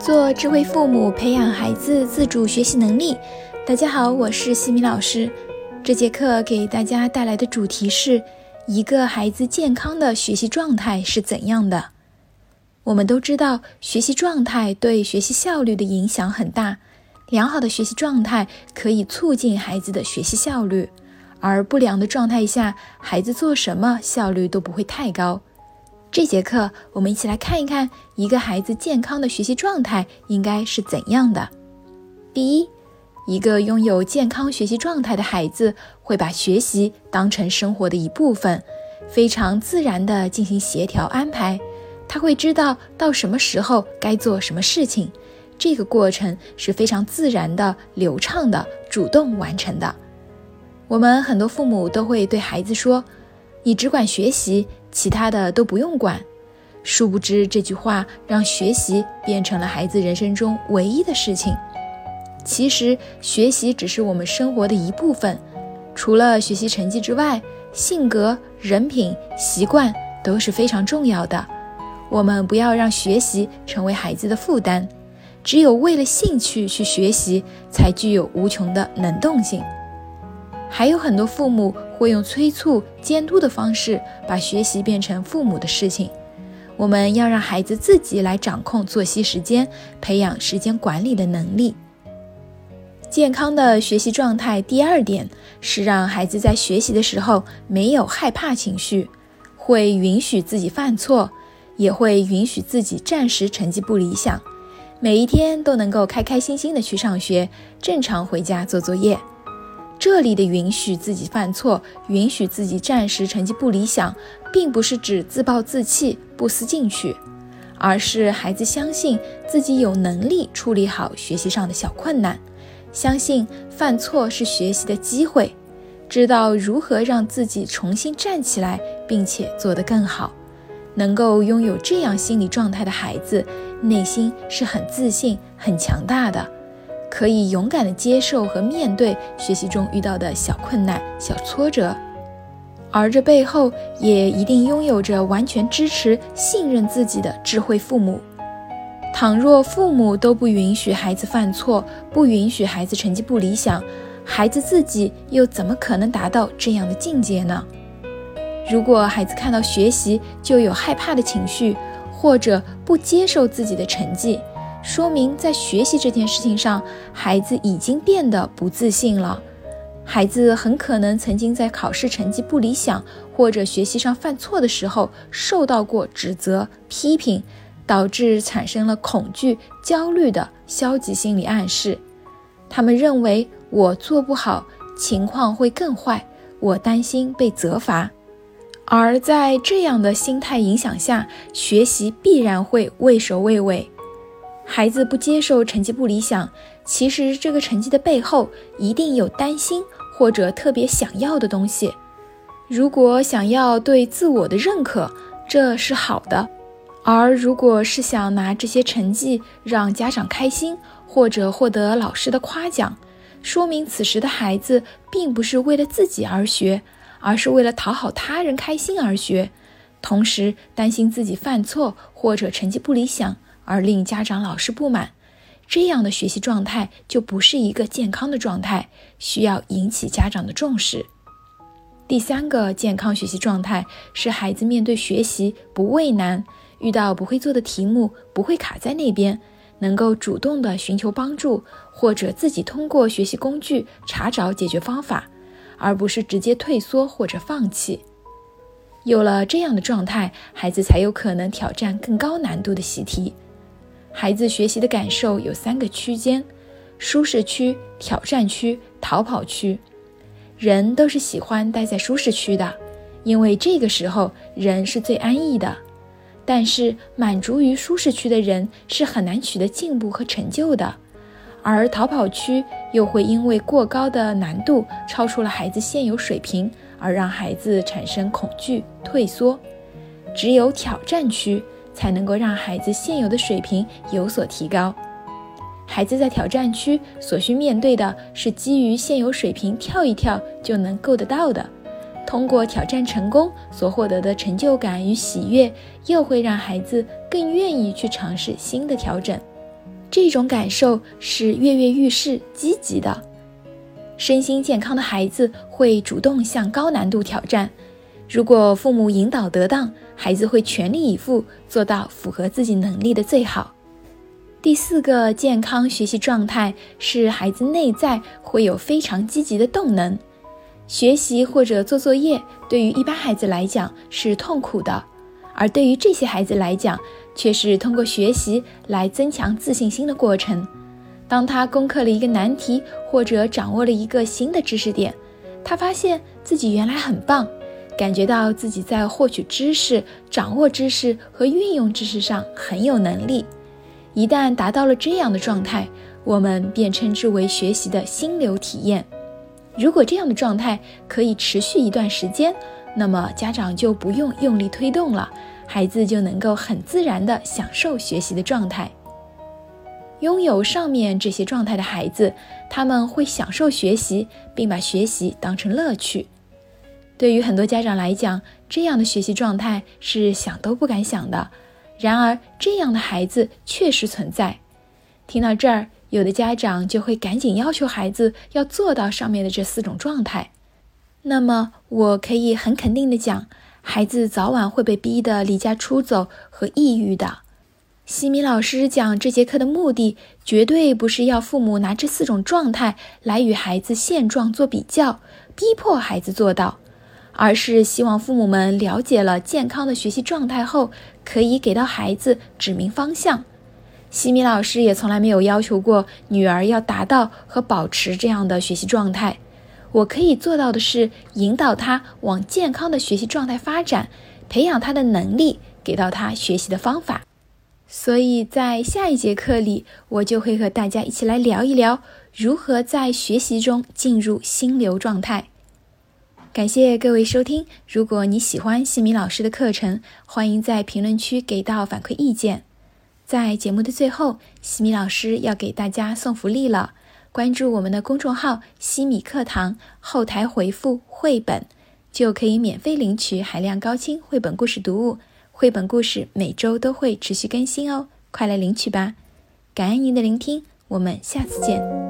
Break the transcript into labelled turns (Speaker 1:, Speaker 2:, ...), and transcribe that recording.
Speaker 1: 做智慧父母，培养孩子自主学习能力。大家好，我是西米老师。这节课给大家带来的主题是一个孩子健康的学习状态是怎样的。我们都知道，学习状态对学习效率的影响很大。良好的学习状态可以促进孩子的学习效率，而不良的状态下，孩子做什么效率都不会太高。这节课，我们一起来看一看一个孩子健康的学习状态应该是怎样的。第一，一个拥有健康学习状态的孩子会把学习当成生活的一部分，非常自然地进行协调安排。他会知道到什么时候该做什么事情，这个过程是非常自然的、流畅的、主动完成的。我们很多父母都会对孩子说：“你只管学习。”其他的都不用管，殊不知这句话让学习变成了孩子人生中唯一的事情。其实，学习只是我们生活的一部分，除了学习成绩之外，性格、人品、习惯都是非常重要的。我们不要让学习成为孩子的负担，只有为了兴趣去学习，才具有无穷的能动性。还有很多父母会用催促、监督的方式把学习变成父母的事情。我们要让孩子自己来掌控作息时间，培养时间管理的能力。健康的学习状态，第二点是让孩子在学习的时候没有害怕情绪，会允许自己犯错，也会允许自己暂时成绩不理想，每一天都能够开开心心的去上学，正常回家做作业。这里的允许自己犯错，允许自己暂时成绩不理想，并不是指自暴自弃、不思进取，而是孩子相信自己有能力处理好学习上的小困难，相信犯错是学习的机会，知道如何让自己重新站起来，并且做得更好。能够拥有这样心理状态的孩子，内心是很自信、很强大的。可以勇敢地接受和面对学习中遇到的小困难、小挫折，而这背后也一定拥有着完全支持、信任自己的智慧父母。倘若父母都不允许孩子犯错，不允许孩子成绩不理想，孩子自己又怎么可能达到这样的境界呢？如果孩子看到学习就有害怕的情绪，或者不接受自己的成绩，说明在学习这件事情上，孩子已经变得不自信了。孩子很可能曾经在考试成绩不理想或者学习上犯错的时候，受到过指责、批评，导致产生了恐惧、焦虑的消极心理暗示。他们认为我做不好，情况会更坏，我担心被责罚。而在这样的心态影响下，学习必然会畏首畏尾。孩子不接受成绩不理想，其实这个成绩的背后一定有担心或者特别想要的东西。如果想要对自我的认可，这是好的；而如果是想拿这些成绩让家长开心或者获得老师的夸奖，说明此时的孩子并不是为了自己而学，而是为了讨好他人开心而学，同时担心自己犯错或者成绩不理想。而令家长、老师不满，这样的学习状态就不是一个健康的状态，需要引起家长的重视。第三个健康学习状态是孩子面对学习不畏难，遇到不会做的题目不会卡在那边，能够主动的寻求帮助，或者自己通过学习工具查找解决方法，而不是直接退缩或者放弃。有了这样的状态，孩子才有可能挑战更高难度的习题。孩子学习的感受有三个区间：舒适区、挑战区、逃跑区。人都是喜欢待在舒适区的，因为这个时候人是最安逸的。但是满足于舒适区的人是很难取得进步和成就的，而逃跑区又会因为过高的难度超出了孩子现有水平，而让孩子产生恐惧、退缩。只有挑战区。才能够让孩子现有的水平有所提高。孩子在挑战区所需面对的是基于现有水平跳一跳就能够得到的，通过挑战成功所获得的成就感与喜悦，又会让孩子更愿意去尝试新的调整。这种感受是跃跃欲试、积极的。身心健康的孩子会主动向高难度挑战。如果父母引导得当，孩子会全力以赴做到符合自己能力的最好。第四个健康学习状态是孩子内在会有非常积极的动能。学习或者做作业对于一般孩子来讲是痛苦的，而对于这些孩子来讲，却是通过学习来增强自信心的过程。当他攻克了一个难题，或者掌握了一个新的知识点，他发现自己原来很棒，感觉到自己在获取知识、掌握知识和运用知识上很有能力。一旦达到了这样的状态，我们便称之为学习的心流体验。如果这样的状态可以持续一段时间，那么家长就不用用力推动了，孩子就能够很自然地享受学习的状态。拥有上面这些状态的孩子，他们会享受学习，并把学习当成乐趣。对于很多家长来讲，这样的学习状态是想都不敢想的。然而，这样的孩子确实存在。听到这儿，有的家长就会赶紧要求孩子要做到上面的这四种状态。那么，我可以很肯定的讲，孩子早晚会被逼得离家出走和抑郁的。西米老师讲这节课的目的，绝对不是要父母拿这四种状态来与孩子现状做比较，逼迫孩子做到，而是希望父母们了解了健康的学习状态后，可以给到孩子指明方向。西米老师也从来没有要求过女儿要达到和保持这样的学习状态，我可以做到的是引导她往健康的学习状态发展，培养她的能力，给到她学习的方法。所以在下一节课里，我就会和大家一起来聊一聊如何在学习中进入心流状态。感谢各位收听，如果你喜欢西米老师的课程，欢迎在评论区给到反馈意见。在节目的最后，西米老师要给大家送福利了，关注我们的公众号“西米课堂”，后台回复“绘本”，就可以免费领取海量高清绘本故事读物。绘本故事每周都会持续更新哦，快来领取吧！感恩您的聆听，我们下次见。